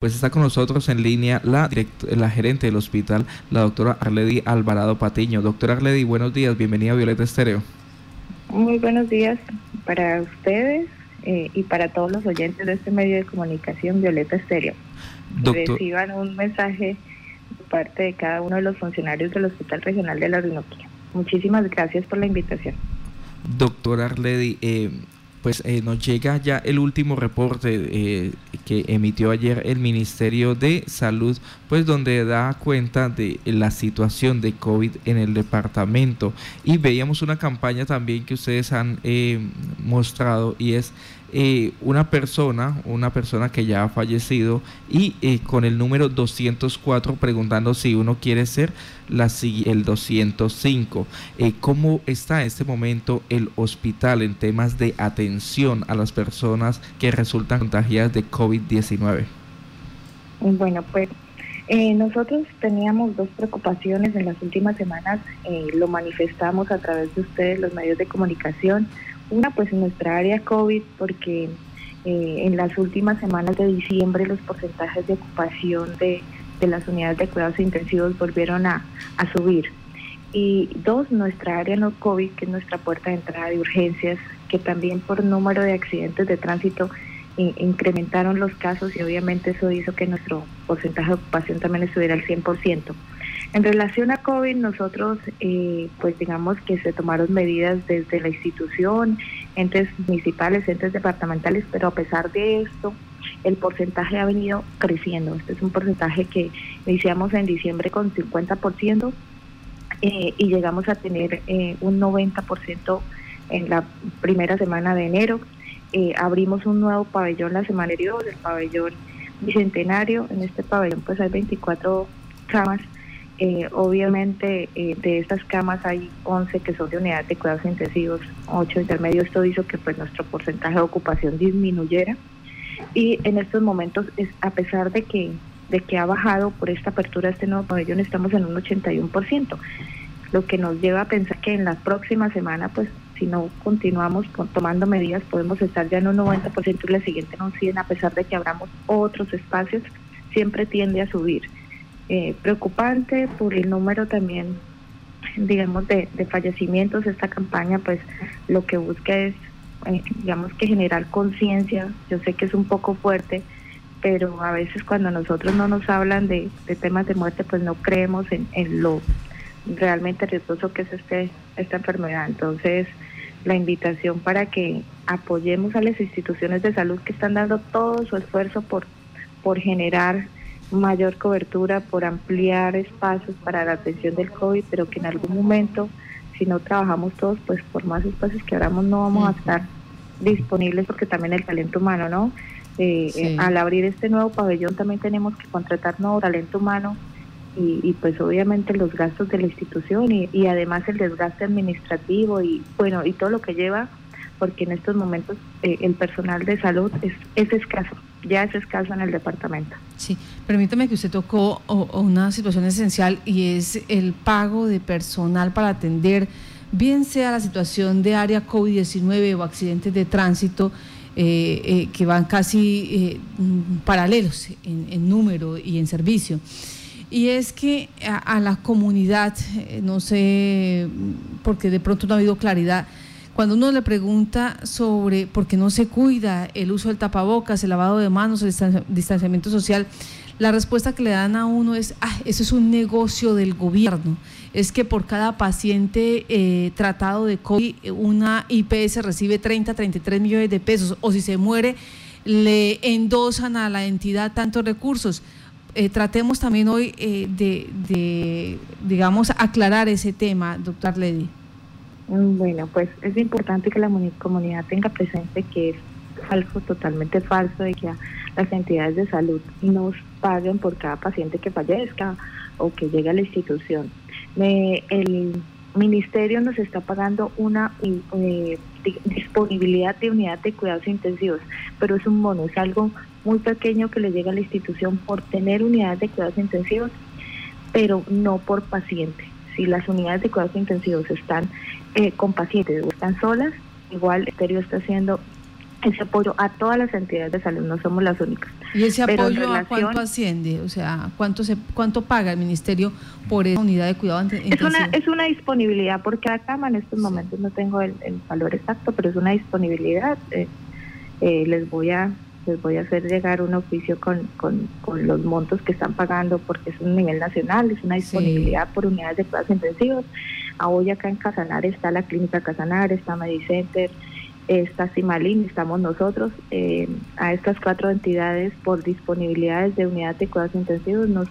Pues está con nosotros en línea la, la gerente del hospital, la doctora Arledi Alvarado Patiño. Doctora Arledi, buenos días, bienvenida a Violeta Estéreo. Muy buenos días para ustedes eh, y para todos los oyentes de este medio de comunicación Violeta Estéreo. Reciban un mensaje de parte de cada uno de los funcionarios del Hospital Regional de la Orinoquia. Muchísimas gracias por la invitación. Doctora Arledi, eh, pues eh, nos llega ya el último reporte eh, que emitió ayer el Ministerio de Salud, pues donde da cuenta de la situación de COVID en el departamento. Y veíamos una campaña también que ustedes han eh, mostrado y es eh, una persona, una persona que ya ha fallecido y eh, con el número 204 preguntando si uno quiere ser la, el 205. Eh, ¿Cómo está en este momento el hospital en temas de atención a las personas que resultan contagiadas de COVID-19? Bueno, pues nosotros teníamos dos preocupaciones en las últimas semanas, lo manifestamos a través de ustedes, los medios de comunicación. Una, pues en nuestra área COVID, porque eh, en las últimas semanas de diciembre los porcentajes de ocupación de, las unidades de cuidados intensivos volvieron a, subir. Y dos, nuestra área no COVID, que es nuestra puerta de entrada de urgencias, que también por número de accidentes de tránsito eh, incrementaron los casos y obviamente eso hizo que nuestro porcentaje de ocupación también estuviera al 100%. En relación a COVID, nosotros, eh, pues digamos que se tomaron medidas desde la institución, entes municipales, entes departamentales, pero a pesar de esto, el porcentaje ha venido creciendo. Este es un porcentaje que iniciamos en diciembre con 50% eh, y llegamos a tener eh, un 90% en la primera semana de enero. abrimos un nuevo pabellón la semana anterior, el pabellón bicentenario. En este pabellón pues hay 24 camas eh, obviamente eh, de estas camas hay 11 que son de unidad de cuidados intensivos, 8 intermedios. Esto hizo que pues nuestro porcentaje de ocupación disminuyera. Y en estos momentos, es, a pesar de que, de que ha bajado por esta apertura de este nuevo pabellón, estamos en un 81%, lo que nos lleva a pensar que en la próxima semana, pues si no continuamos tomando medidas, podemos estar ya en un 90% y la siguiente en un 100%, a pesar de que abramos otros espacios, siempre tiende a subir. Eh, preocupante por el número también, digamos, de, fallecimientos. Esta campaña, pues, lo que busca es, eh, digamos, que generar conciencia. Yo sé que es un poco fuerte, pero a veces cuando nosotros no nos hablan de, temas de muerte, pues no creemos en, en, lo realmente riesgoso que es este esta enfermedad. Entonces, la invitación para que apoyemos a las instituciones de salud que están dando todo su esfuerzo por, por generar mayor cobertura, por ampliar espacios para la atención del COVID, pero que en algún momento, si no trabajamos todos, pues por más espacios que abramos no vamos a estar disponibles porque también el talento humano, ¿no? Eh, eh, al abrir este nuevo pabellón también tenemos que contratar nuevo talento humano y, pues obviamente los gastos de la institución y, y además el desgaste administrativo y bueno y todo lo que lleva porque en estos momentos eh, el personal de salud es, es escaso, ya es escaso en el departamento. Sí, permítame que usted tocó una situación esencial y es el pago de personal para atender, bien sea la situación de área COVID-19 o accidentes de tránsito, eh, eh, que van casi paralelos en, número y en servicio. Y es que a, a la comunidad, no sé, porque de pronto no ha habido claridad, cuando uno le pregunta sobre por qué no se cuida el uso del tapabocas, el lavado de manos, el distanciamiento social, la respuesta que le dan a uno es, ah, eso es un negocio del gobierno. Es que por cada paciente eh, tratado de COVID, una IPS recibe 30, 33 millones de pesos, o si se muere, le endosan a la entidad tantos recursos. Eh, tratemos también hoy eh, de, de, digamos, aclarar ese tema, doctor Ledy. Mm, bueno, pues es importante que la comunidad tenga presente que es falso, totalmente falso, de que las entidades de salud nos paguen por cada paciente que fallezca o que llegue a la institución. el ministerio nos está pagando una eh, disponibilidad de unidad de cuidados intensivos, pero es un bono, es algo muy pequeño que le llega a la institución por tener unidades de cuidados intensivos, pero no por paciente. Si las unidades de cuidados intensivos están eh, con pacientes o están solas, igual Estéreo está haciendo ese apoyo a todas las entidades de salud, no somos las únicas. ¿Y ese apoyo a cuánto asciende? O sea, ¿cuánto se cuánto paga el ministerio por esa unidad de cuidado intensivo? Es una, es una disponibilidad porque cada cama en estos momentos no tengo el, valor exacto, pero es una disponibilidad. Eh, eh, les voy a les voy a hacer llegar un oficio con, con, los montos que están pagando porque es un nivel nacional, es una disponibilidad por unidades de cuidados intensivos. Hoy acá en Casanar está la clínica Casanar, está Medicenter, está Simalín, estamos nosotros. Eh, a estas cuatro entidades por disponibilidades de unidades de cuidados intensivos nos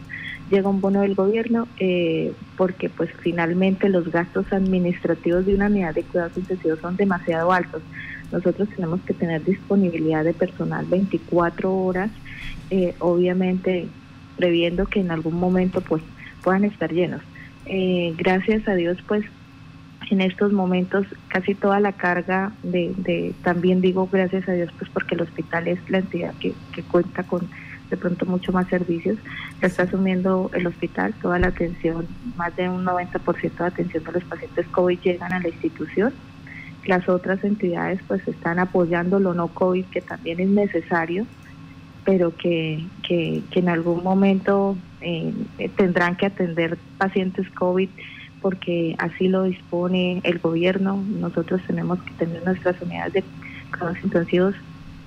llega un bono del gobierno eh, porque pues finalmente los gastos administrativos de una unidad de cuidados intensivos son demasiado altos. Nosotros tenemos que tener disponibilidad de personal 24 horas, eh, obviamente previendo que en algún momento pues puedan estar llenos. gracias a Dios pues en estos momentos casi toda la carga de, también digo gracias a Dios pues porque el hospital es la entidad que, cuenta con de pronto mucho más servicios, ya está asumiendo el hospital toda la atención, más de un 90% de atención de los pacientes COVID llegan a la institución. Las otras entidades pues están apoyando lo no COVID que también es necesario, pero que, que, en algún momento eh, tendrán que atender pacientes COVID porque así lo dispone el gobierno. Nosotros tenemos que tener nuestras unidades de cuidados intensivos,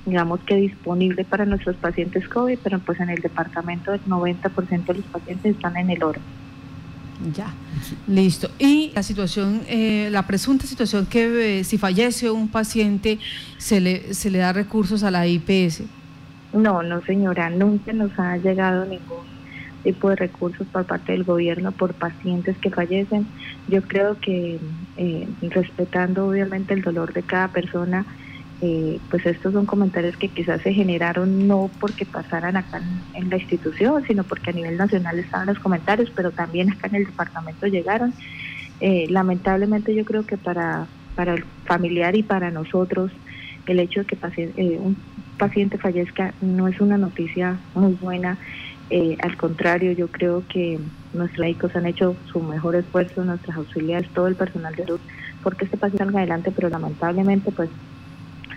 digamos que disponible para nuestros pacientes COVID, pero pues en el departamento el 90% de los pacientes están en el oro. Ya, listo. Y la situación, eh, la presunta situación que eh, si fallece un paciente, se le, se le da recursos a la IPS. No, no señora, nunca nos ha llegado ningún tipo de recursos por parte del gobierno por pacientes que fallecen. Yo creo que eh, respetando obviamente el dolor de cada persona, eh, pues estos son comentarios que quizás se generaron no porque pasaran acá en, la institución, sino porque a nivel nacional estaban los comentarios, pero también acá en el departamento llegaron. Eh, lamentablemente yo creo que para, para el familiar y para nosotros el hecho de que un paciente fallezca no es una noticia muy buena eh, al contrario, yo creo que nuestros médicos han hecho su mejor esfuerzo, nuestras auxiliares, todo el personal de salud, porque este paciente salga adelante, pero lamentablemente pues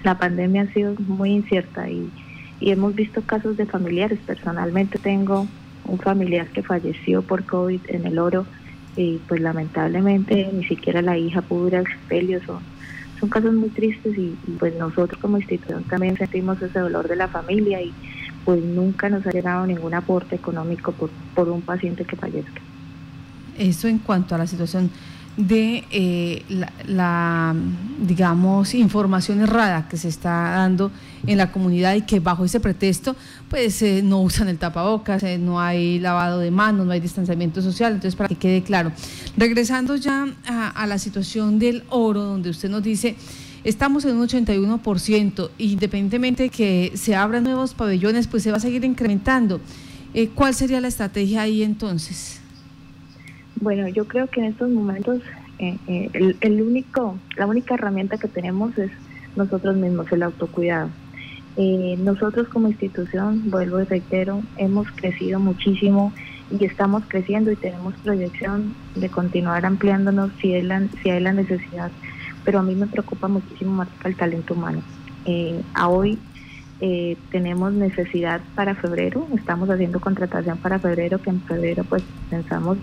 la pandemia ha sido muy incierta y, y hemos visto casos de familiares. Personalmente tengo un familiar que falleció por COVID en el oro y pues lamentablemente ni siquiera la hija pudo ir al sepelio. Son, son casos muy tristes y, pues nosotros como institución también sentimos ese dolor de la familia y pues nunca nos ha llegado ningún aporte económico por, por un paciente que fallezca. Eso en cuanto a la situación de eh, la, digamos, información errada que se está dando en la comunidad y que bajo ese pretexto, pues eh, no usan el tapabocas, eh, no hay lavado de manos, no hay distanciamiento social, entonces para que quede claro. Regresando ya a la situación del oro, donde usted nos dice Estamos en un 81%, independientemente de que se abran nuevos pabellones, pues se va a seguir incrementando. Eh, ¿Cuál sería la estrategia ahí entonces? Bueno, yo creo que en estos momentos eh, eh, el, único, la única herramienta que tenemos es nosotros mismos, el autocuidado. nosotros como institución, vuelvo y reitero, hemos crecido muchísimo y estamos creciendo y tenemos proyección de continuar ampliándonos si hay la, si hay la necesidad pero a mí me preocupa muchísimo más el talento humano. Eh, a hoy eh, tenemos necesidad para febrero, estamos haciendo contratación para febrero, que en febrero pues pensamos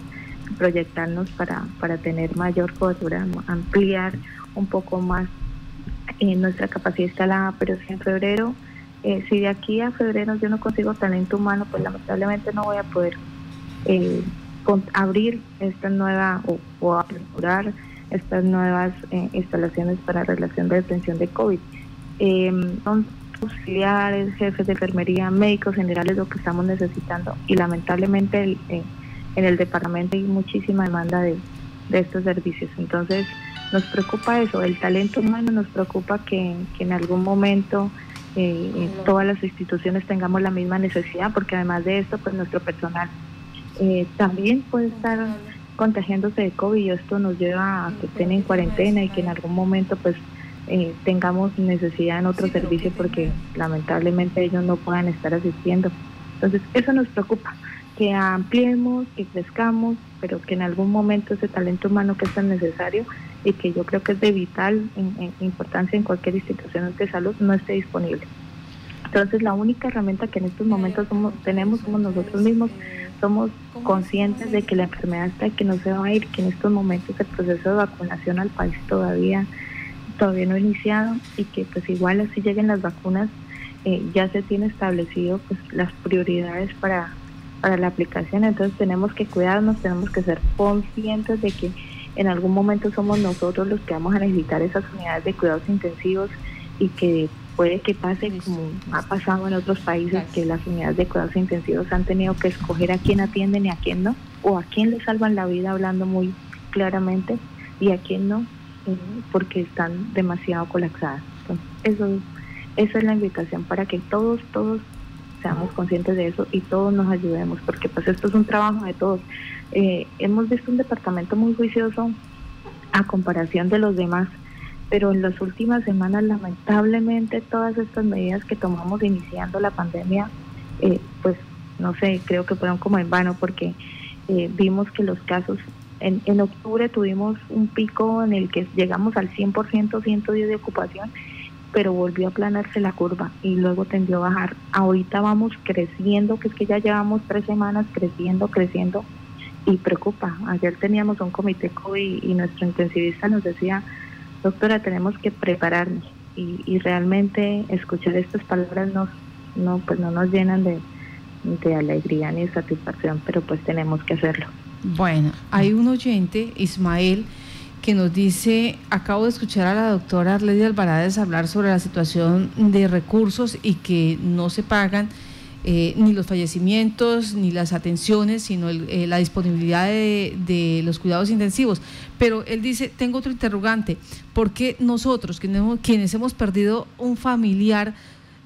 proyectarnos para, para tener mayor cobertura, ampliar un poco más eh, nuestra capacidad instalada, pero si en febrero, si de aquí a febrero yo no consigo talento humano, pues lamentablemente no voy a poder abrir esta nueva o, o aperturar estas nuevas eh, instalaciones para relación de detención de COVID. Em, son auxiliares, jefes de enfermería, médicos generales lo que estamos necesitando y lamentablemente eh, en el departamento hay muchísima demanda de, estos servicios. Entonces nos preocupa eso, el talento humano nos preocupa que, en algún momento eh, todas las instituciones tengamos la misma necesidad porque además de esto pues nuestro personal también puede estar contagiándose de COVID y esto nos lleva a que estén en cuarentena y que en algún momento pues eh, tengamos necesidad en otro servicio porque lamentablemente ellos no puedan estar asistiendo. Entonces eso nos preocupa, que ampliemos, que crezcamos, pero que en algún momento ese talento humano que es tan necesario y que yo creo que es de vital importancia en cualquier institución de salud no esté disponible. Entonces la única herramienta que en estos momentos tenemos somos nosotros mismos, somos conscientes de que la enfermedad está que no se va a ir, que en estos momentos el proceso de vacunación al país todavía todavía no ha iniciado y que pues igual así lleguen las vacunas eh, ya se tiene establecido pues las prioridades para para la aplicación entonces tenemos que cuidarnos tenemos que ser conscientes de que en algún momento somos nosotros los que vamos a necesitar esas unidades de cuidados intensivos y que puede que pase como ha pasado en otros países que las unidades de cuidados intensivos han tenido que escoger a quién atienden y a quién no, o a quién le salvan la vida hablando muy claramente y a quién no, eh, porque están demasiado colapsadas. eso, esa es la invitación para que todos, todos seamos conscientes de eso y todos nos ayudemos, porque pues esto es un trabajo de todos. Eh, hemos visto un departamento muy juicioso a comparación de los demás pero en las últimas semanas lamentablemente todas estas medidas que tomamos iniciando la pandemia, eh, pues no sé, creo que fueron como en vano porque eh, vimos que los casos, en, en octubre tuvimos un pico en el que llegamos al 100%, 110 de ocupación, pero volvió a aplanarse la curva y luego tendió a bajar. Ahorita vamos creciendo, que es que ya llevamos tres semanas creciendo, creciendo y preocupa. Ayer teníamos un comité COVID y nuestro intensivista nos decía, doctora, tenemos que prepararnos y, realmente escuchar estas palabras nos, no, pues no nos llenan de, de alegría ni de satisfacción, pero pues tenemos que hacerlo. Bueno, hay un oyente, Ismael, que nos dice, acabo de escuchar a la doctora Arledia Alvarado hablar sobre la situación de recursos y que no se pagan eh, ni los fallecimientos, ni las atenciones, sino eh, la disponibilidad de, los cuidados intensivos. Pero él dice, tengo otro interrogante, ¿por qué nosotros, quienes hemos perdido un familiar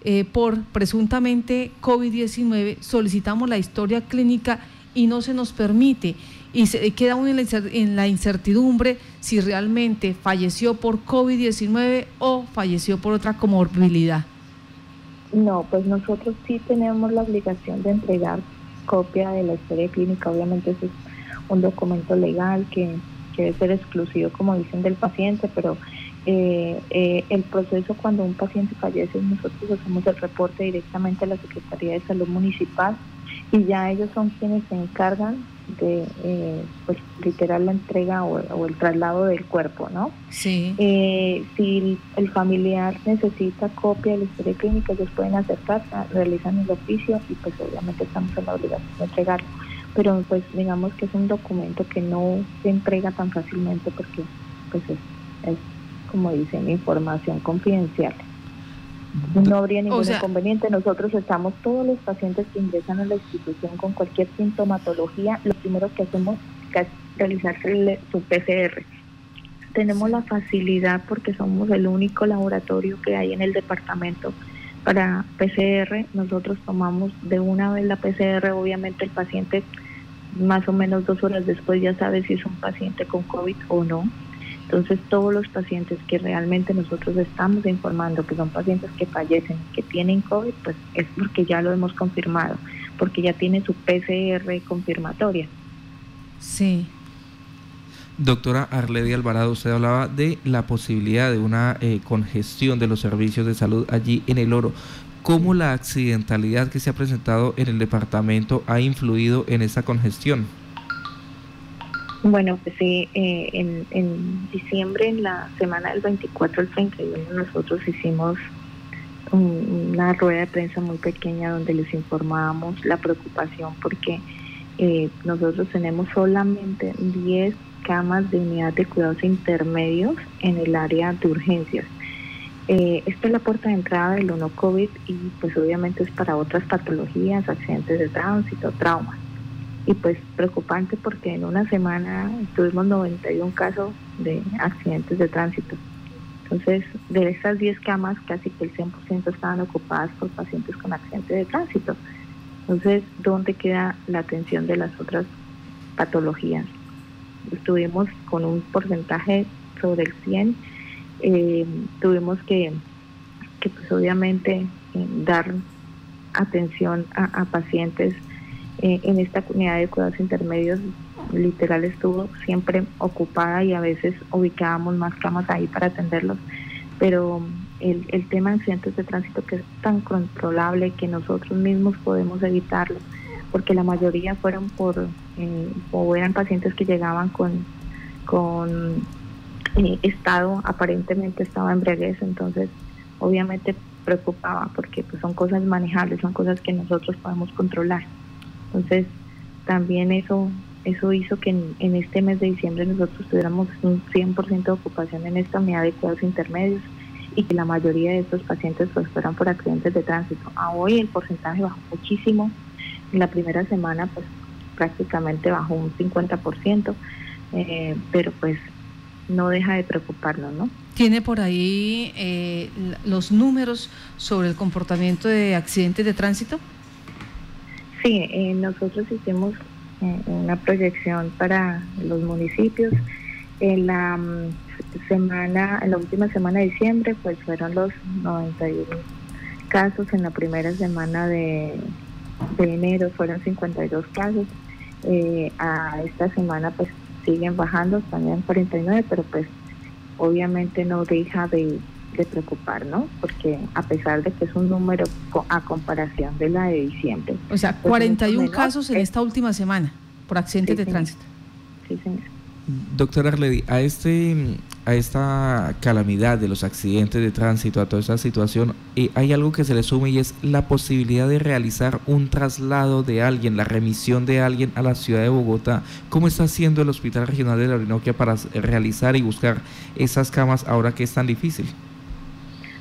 eh, por presuntamente COVID-19, solicitamos la historia clínica y no se nos permite? Y se queda uno en la incertidumbre si realmente falleció por COVID-19 o falleció por otra comorbilidad. No, pues nosotros sí tenemos la obligación de entregar copia de la historia clínica. Obviamente eso es un documento legal que, debe ser exclusivo, como dicen, del paciente, pero eh, eh, el proceso cuando un paciente fallece, nosotros hacemos el reporte directamente a la Secretaría de Salud Municipal y ya ellos son quienes se encargan de, eh, pues, literal la entrega o, el traslado del cuerpo, ¿no? Sí. Eh, si el familiar necesita copia de la historia clínica, ellos pueden acercarse, realizan el oficio y pues obviamente estamos en la obligación de entregarlo. Pero pues digamos que es un documento que no se entrega tan fácilmente porque pues es, es como dicen, información confidencial. No habría ningún inconveniente. Nosotros estamos todos los pacientes que ingresan a la institución con cualquier sintomatología. Lo primero que hacemos es realizar su PCR. Tenemos la facilidad porque somos el único laboratorio que hay en el departamento para PCR. Nosotros tomamos de una vez la PCR. Obviamente el paciente más o menos dos horas después ya sabe si es un paciente con COVID o no entonces, todos los pacientes que realmente nosotros estamos informando que son pacientes que fallecen, que tienen COVID, pues es porque ya lo hemos confirmado, porque ya tiene su PCR confirmatoria. Sí. Doctora Arledi Alvarado, usted hablaba de la posibilidad de una eh, congestión de los servicios de salud allí en el oro. ¿Cómo la accidentalidad que se ha presentado en el departamento ha influido en esa congestión? Bueno, pues sí, eh, en, diciembre, en la semana del 24 al 31, nosotros hicimos una rueda de prensa muy pequeña donde les informábamos la preocupación porque eh, nosotros tenemos solamente 10 camas de unidad de cuidados intermedios en el área de urgencias. Eh, esta es la puerta de entrada del 1 COVID y pues obviamente es para otras patologías, accidentes de tránsito, traumas y pues preocupante porque en una semana tuvimos 91 casos de accidentes de tránsito. Entonces, de esas 10 camas, casi que el 100% estaban ocupadas por pacientes con accidentes de tránsito. Entonces, ¿dónde queda la atención de las otras patologías? Estuvimos con un porcentaje sobre el 100, eh, tuvimos que, que pues obviamente eh, dar atención a pacientes eh, en esta unidad de cuidados intermedios literal estuvo siempre ocupada y a veces ubicábamos más camas ahí para atenderlos, pero el, el tema de accidentes de tránsito que es tan controlable que nosotros mismos podemos evitarlo, porque la mayoría fueron por, eh, o eran pacientes que llegaban con, con eh, estado, aparentemente estaba embriaguez, entonces obviamente preocupaba porque pues, son cosas manejables, son cosas que nosotros podemos controlar. Entonces también eso eso hizo que en, este mes de diciembre nosotros tuviéramos un 100% de ocupación en esta unidad de cuidados intermedios y que la mayoría de estos pacientes pues fueran por accidentes de tránsito. A hoy el porcentaje bajó muchísimo. En la primera semana pues prácticamente bajó un 50%, eh, pero pues no deja de preocuparnos, ¿no? ¿Tiene por ahí eh, los números sobre el comportamiento de accidentes de tránsito? Sí, eh, nosotros hicimos una proyección para los municipios. En la mm, semana, en la última semana de diciembre, pues fueron los 91 casos. En la primera semana de, enero fueron 52 casos. Eh, a esta semana, pues siguen bajando, están en 49, pero pues obviamente no deja de, de preocupar, ¿no? Porque a pesar de que es un número a comparación de la de diciembre. O sea, 41 pues, casos en esta última semana por accidentes de tránsito. Sí, señor. Doctora Arledi, a, este, a esta calamidad de los accidentes de tránsito, a toda esta situación, eh, hay algo que se le suma y es la posibilidad de realizar un traslado de alguien, la remisión de alguien a la ciudad de Bogotá. ¿Cómo está haciendo el Hospital Regional de la Orinoquia para realizar y buscar esas camas ahora que es tan difícil?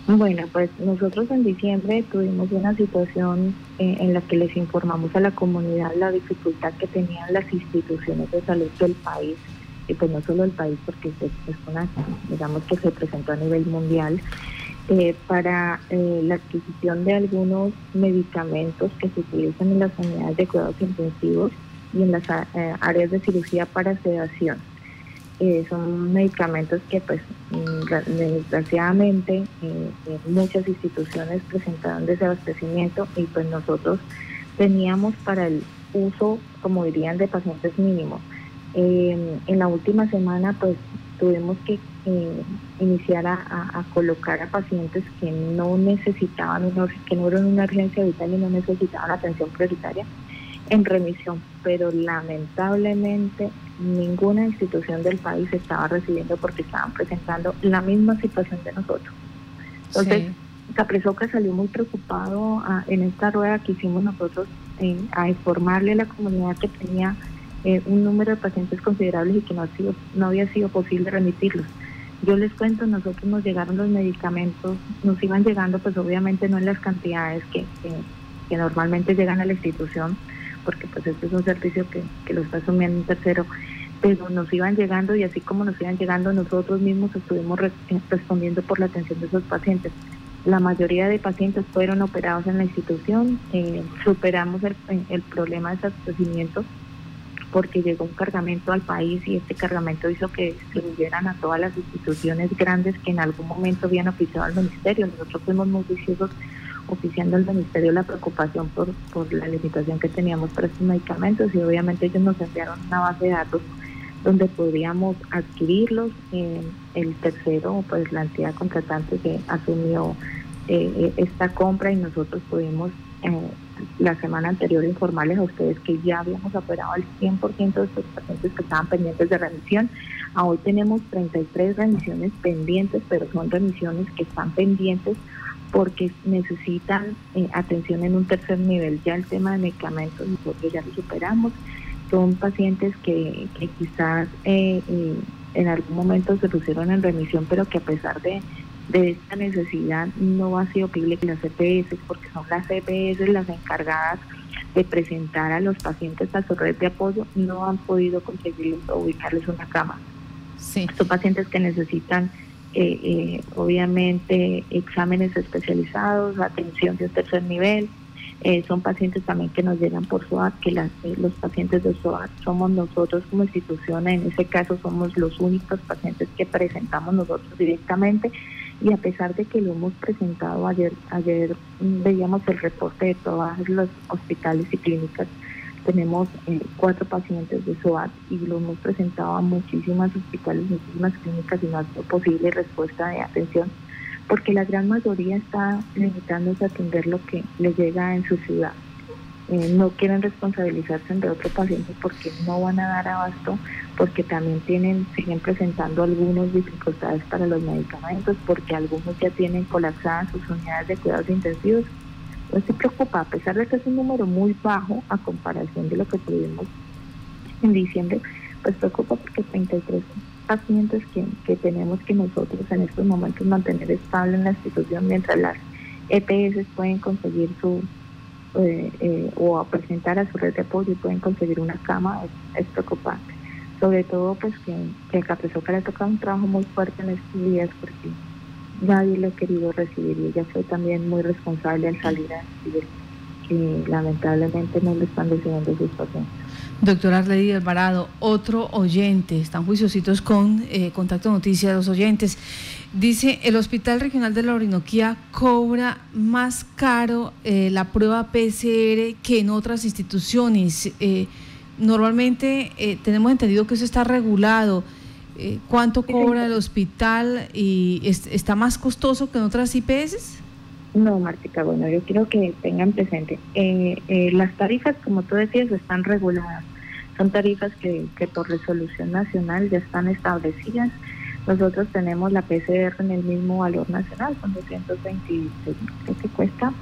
Bueno, pues nosotros en diciembre tuvimos una situación eh, en la que les informamos a la comunidad la dificultad que tenían las instituciones de salud del país, y pues no solo el país, porque es, una, digamos que se presentó a nivel mundial, eh, para eh, la adquisición de algunos medicamentos que se utilizan en las unidades de cuidados intensivos y en las áreas de cirugía para sedación. Eh, son medicamentos que pues mm, desgraciadamente eh, eh, muchas instituciones presentaron desabastecimiento y pues nosotros teníamos para el uso, como dirían, de pacientes mínimos. en la última semana pues tuvimos que iniciar a, colocar a pacientes que no necesitaban, que no eran una urgencia vital y no necesitaban atención prioritaria en remisión, pero lamentablemente ninguna institución del país estaba recibiendo porque estaban presentando la misma situación de nosotros. Entonces, Capresoca salió muy preocupado ah, en esta rueda que hicimos nosotros eh, a informarle a la comunidad que tenía eh, un número de pacientes considerables y que no, ha sido, no había sido posible remitirlos. Yo les cuento, nosotros nos llegaron los medicamentos, nos iban llegando pues obviamente no en las cantidades que, que normalmente llegan a la institución, porque pues este es un servicio que, que lo está asumiendo un tercero, pero nos iban llegando y así como nos iban llegando nosotros mismos estuvimos eh, respondiendo por la atención de esos pacientes. La mayoría de pacientes fueron operados en la institución, eh, superamos el, el problema de desabastecimiento porque llegó un cargamento al país y este cargamento hizo que distribuyeran a todas las instituciones grandes que en algún momento habían oficiado al ministerio. Nosotros fuimos muy viciosos oficiando al ministerio la preocupación por, por la limitación que teníamos para estos medicamentos y obviamente ellos nos enviaron una base de datos donde podríamos adquirirlos. el tercero, pues la entidad contratante que asumió eh, esta compra y nosotros pudimos eh, la semana anterior informarles a ustedes que ya habíamos operado al 100% de estos pacientes que estaban pendientes de remisión. hoy tenemos 33 remisiones pendientes, pero son remisiones que están pendientes porque necesitan eh, atención en un tercer nivel. Ya el tema de medicamentos nosotros ya lo superamos. Son pacientes que, que quizás eh, eh, en algún momento se pusieron en remisión, pero que a pesar de, de esta necesidad no ha sido posible que las CPS, porque son las CPS las encargadas de presentar a los pacientes a su red de apoyo, no han podido conseguirles o ubicarles una cama. Sí. Son pacientes que necesitan eh, eh, obviamente exámenes especializados, atención de tercer nivel. Eh, son pacientes también que nos llegan por SOAT, que las, los pacientes de SOAT somos nosotros como institución, en ese caso somos los únicos pacientes que presentamos nosotros directamente y a pesar de que lo hemos presentado ayer, ayer veíamos el reporte de todos los hospitales y clínicas tenemos eh, cuatro pacientes de SOAT y lo hemos presentado a muchísimas hospitales, muchísimas clínicas y no ha sido posible respuesta de atención. porque la gran mayoría está limitándose a atender lo que le llega en su ciudad. Eh, no quieren responsabilizarse de otro paciente porque no van a dar abasto, porque también tienen, siguen presentando algunas dificultades para los medicamentos, porque algunos ya tienen colapsadas sus unidades de cuidados intensivos. No se preocupa, a pesar de que es un número muy bajo a comparación de lo que tuvimos en diciembre, pues preocupa porque 33 pacientes que, que tenemos que nosotros en estos momentos mantener estable en la institución mientras las EPS pueden conseguir su eh, eh, o a presentar a su red de apoyo y pueden conseguir una cama es, preocupante. Sobre todo pues que, que a Capresoca le toca un trabajo muy fuerte en estos días porque nadie lo ha querido recibir y ella fue también muy responsable al salir a decir que lamentablemente no le están recibiendo sus pacientes. Doctora Arledi Alvarado, otro oyente, están juiciositos con eh, Contacto Noticias los oyentes. Dice, el Hospital Regional de la Orinoquía cobra más caro eh, la prueba PCR que en otras instituciones. Eh, normalmente tenemos entendido que eso está regulado. ¿Cuánto cobra el hospital y está más costoso que en otras IPS? No, Martica, bueno, yo quiero que tengan presente, eh, eh, las tarifas, como tú decías, están reguladas. Son tarifas que, que por resolución nacional ya están establecidas. Nosotros tenemos la PCR en el mismo valor nacional, son 226 ¿qué que cuesta.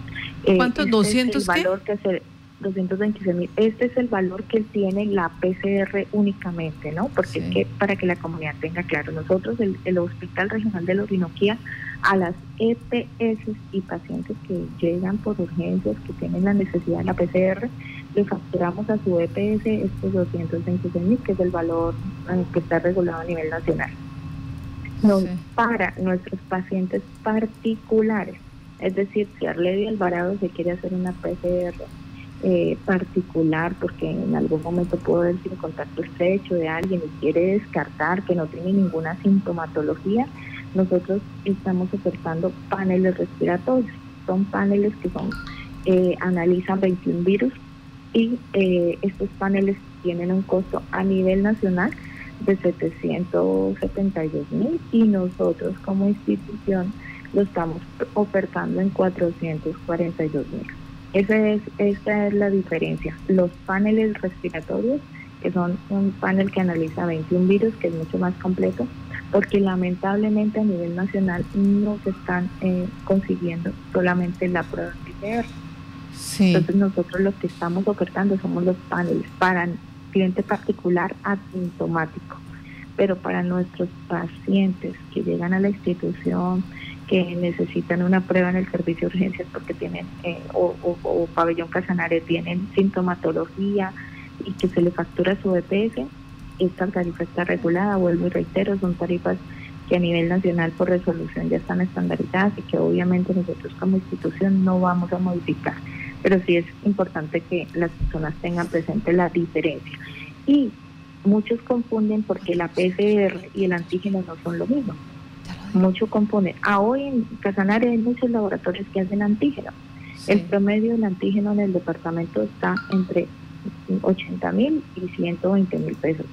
Eh, ¿Cuánto? ¿200 este es el valor que se, 226 mil. Este es el valor que tiene la PCR únicamente, ¿no? Porque que, para que la comunidad tenga claro, nosotros, el, el Hospital Regional de la Orinoquía, a las EPS y pacientes que llegan por urgencias, que tienen la necesidad de la PCR, le facturamos a su EPS estos 226 mil, que es el valor eh, que está regulado a nivel nacional. No, Para nuestros pacientes particulares, es decir, si Arledia Alvarado se quiere hacer una PCR eh, particular, porque en algún momento pudo haber sido contacto estrecho de alguien y quiere descartar que no tiene ninguna sintomatología, nosotros estamos ofertando paneles respiratorios. Son paneles que son eh, analizan 21 virus y eh, estos paneles tienen un costo a nivel nacional de 772 mil y nosotros como institución lo estamos ofertando en 442 mil. Esa es, esa es la diferencia. Los paneles respiratorios, que son un panel que analiza 21 virus, que es mucho más completo, porque lamentablemente a nivel nacional no se están eh, consiguiendo solamente la prueba PCR. Entonces nosotros lo que estamos ofertando somos los paneles para cliente particular asintomático, pero para nuestros pacientes que llegan a la institución, que necesitan una prueba en el servicio de urgencias porque tienen, eh, o, o, pabellón Casanare, tienen sintomatología y que se le factura su EPS, esta tarifa está regulada, vuelvo y reitero, son tarifas que a nivel nacional por resolución ya están estandarizadas y que obviamente nosotros como institución no vamos a modificar. Pero sí es importante que las personas tengan presente la diferencia. Y muchos confunden porque la PCR y el antígeno no son lo mismo. Mucho compone. A hoy en Casanare hay muchos laboratorios que hacen antígeno. El promedio del antígeno en el departamento está entre 80 mil y 120 mil pesos.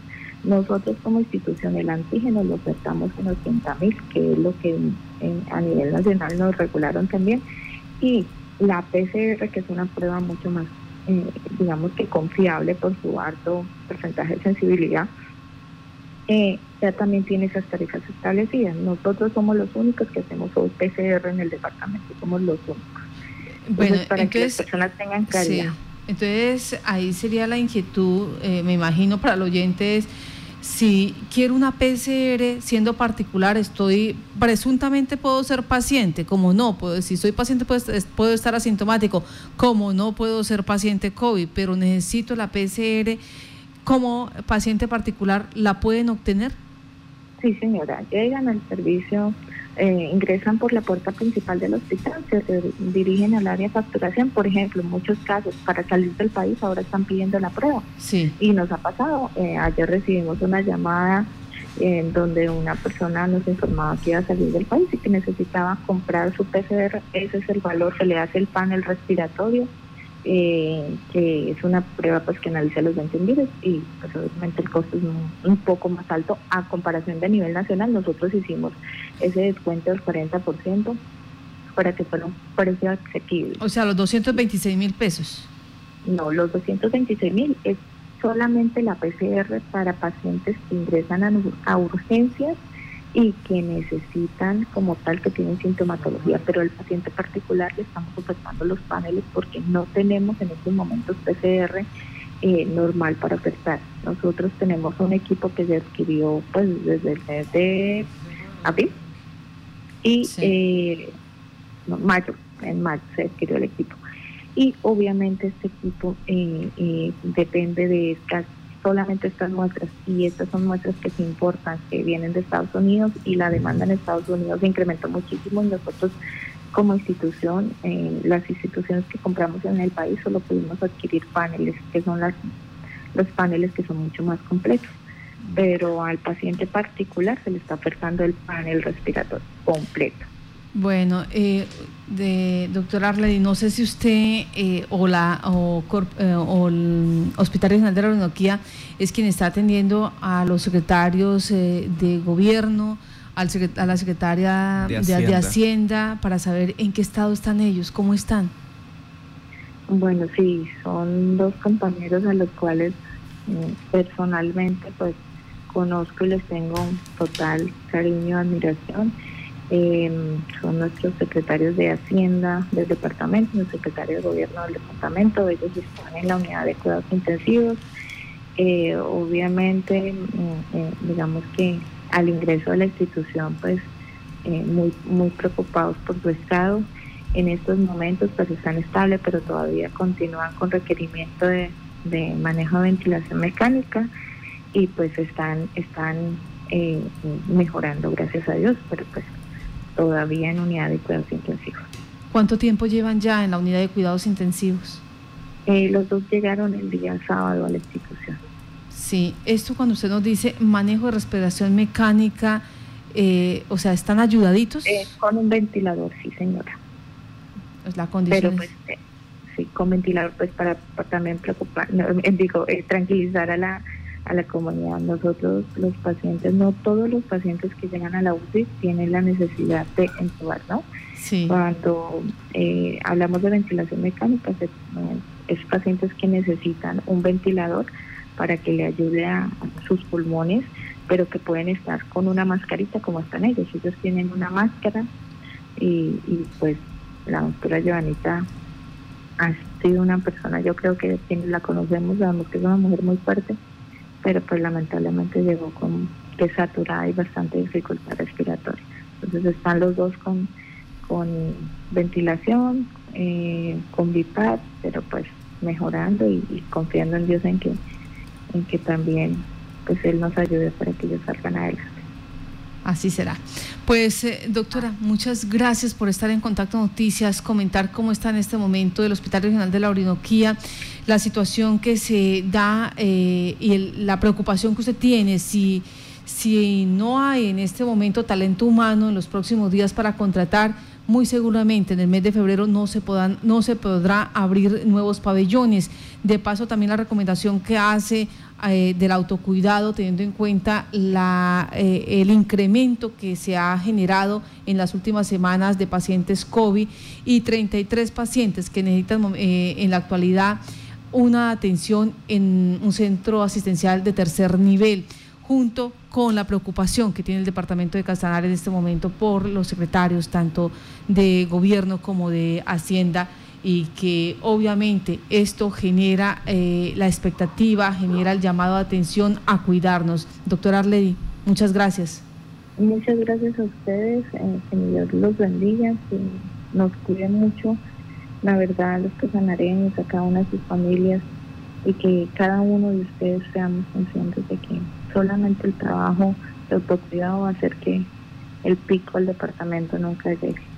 Nosotros como institución el antígeno lo ofertamos en 80 mil, que es lo que a nivel nacional nos regularon también, y la PCR, que es una prueba mucho más, eh, digamos que confiable por su alto porcentaje de sensibilidad, eh, ya también tiene esas tarifas establecidas. Nosotros somos los únicos que hacemos hoy PCR en el departamento, somos los únicos. bueno, para que las personas tengan claridad. Entonces, ahí sería la inquietud, eh, me imagino, para el oyente es, si quiero una PCR siendo particular, estoy, presuntamente puedo ser paciente, como no, puedo, si soy paciente puedo, puedo estar asintomático, como no puedo ser paciente COVID, pero necesito la PCR como paciente particular, ¿la pueden obtener? Sí, señora, llegan al servicio eh, ingresan por la puerta principal del hospital, se dirigen al área de facturación, por ejemplo, en muchos casos para salir del país ahora están pidiendo la prueba. Sí. Y nos ha pasado, eh, ayer recibimos una llamada en donde una persona nos informaba que iba a salir del país y que necesitaba comprar su PCR, ese es el valor, se le hace el panel respiratorio eh, que es una prueba pues que analiza los 20 virus y pues obviamente el costo es un, poco más alto a comparación de nivel nacional. Nosotros hicimos ese descuento del 40% para que fuera un precio asequible. O sea, los 226 mil pesos. No, los 226 mil es solamente la PCR para pacientes que ingresan a urgencias y que necesitan como tal que tienen sintomatología, pero el paciente particular le estamos ofertando los paneles porque no tenemos en estos momentos PCR eh, normal para ofertar. Nosotros tenemos un equipo que se adquirió pues desde el mes de abril y eh, mayo, en mayo se adquirió el equipo. Y obviamente este equipo eh, depende de estas solamente estas muestras y estas son muestras que se importan, que vienen de Estados Unidos y la demanda en Estados Unidos se incrementó muchísimo y nosotros como institución, eh, las instituciones que compramos en el país solo pudimos adquirir paneles, que son las, los paneles que son mucho más completos, pero al paciente particular se le está ofertando el panel respiratorio completo. Bueno, eh, de doctor Arley, no sé si usted eh, o la o, eh, o, el Hospital Regional de la Orinoquía es quien está atendiendo a los secretarios eh, de gobierno, al a la secretaria de Hacienda. para saber en qué estado están ellos, cómo están. Bueno, sí, son dos compañeros a los cuales personalmente pues conozco y les tengo total cariño, admiración Em, son nuestros secretarios de Hacienda del departamento, el secretario de Gobierno del departamento, ellos están en la unidad de cuidados intensivos. Eh, obviamente, mm, eh, digamos que al ingreso de la institución, pues eh, muy, preocupados por su estado. En estos momentos, pues están estables, pero todavía continúan con requerimiento de, de manejo de ventilación mecánica y pues están, están mejorando, gracias a Dios, pero pues todavía en unidad de cuidados intensivos. ¿Cuánto tiempo llevan ya en la unidad de cuidados intensivos? Eh, los dos llegaron el día sábado a la institución. Sí, esto cuando usted nos dice manejo de respiración mecánica, eh, o sea, ¿están ayudaditos? Eh, con un ventilador, sí, señora. Es la condición. Pero pues, sí, con ventilador, pues para, también preocupar, digo, tranquilizar a la a la comunidad. Nosotros, los pacientes, no todos los pacientes que llegan a la UCI tienen la necesidad de entubar, ¿no? Sí. Cuando eh, hablamos de ventilación mecánica, es, pacientes que necesitan un ventilador para que le ayude a, sus pulmones, pero que pueden estar con una mascarita como están ellos. Ellos tienen una máscara y, pues la doctora Joanita ha sido una persona, yo creo que quienes la conocemos, sabemos que es una mujer muy fuerte, pero pues lamentablemente llegó con desaturada y bastante dificultad respiratoria. Entonces están los dos con, con ventilación, eh, con BIPAP, pero pues mejorando y, confiando en Dios en que, en que también pues Él nos ayude para que ellos salgan adelante. Así será. Pues, eh, doctora, muchas gracias por estar en Contacto Noticias, comentar cómo está en este momento el Hospital Regional de la Orinoquía, la situación que se da eh, y la preocupación que usted tiene, si, si no hay en este momento talento humano en los próximos días para contratar muy seguramente en el mes de febrero no se, podrán, no se podrá abrir nuevos pabellones. De paso, también la recomendación que hace eh, del autocuidado, teniendo en cuenta la, eh, el incremento que se ha generado en las últimas semanas de pacientes COVID y 33 pacientes que necesitan eh, en la actualidad una atención en un centro asistencial de tercer nivel junto con la preocupación que tiene el departamento de Castanar en este momento por los secretarios tanto de gobierno como de Hacienda y que obviamente esto genera eh, la expectativa, genera el llamado de atención a cuidarnos. Doctor Arledi, muchas gracias. Muchas gracias a ustedes, eh, que Dios los bendiga, que nos cuiden mucho, la verdad, los casanareños, a cada una de sus familias y que cada uno de ustedes seamos conscientes de que solamente el trabajo de autocuidado va a hacer que el pico al departamento nunca llegue.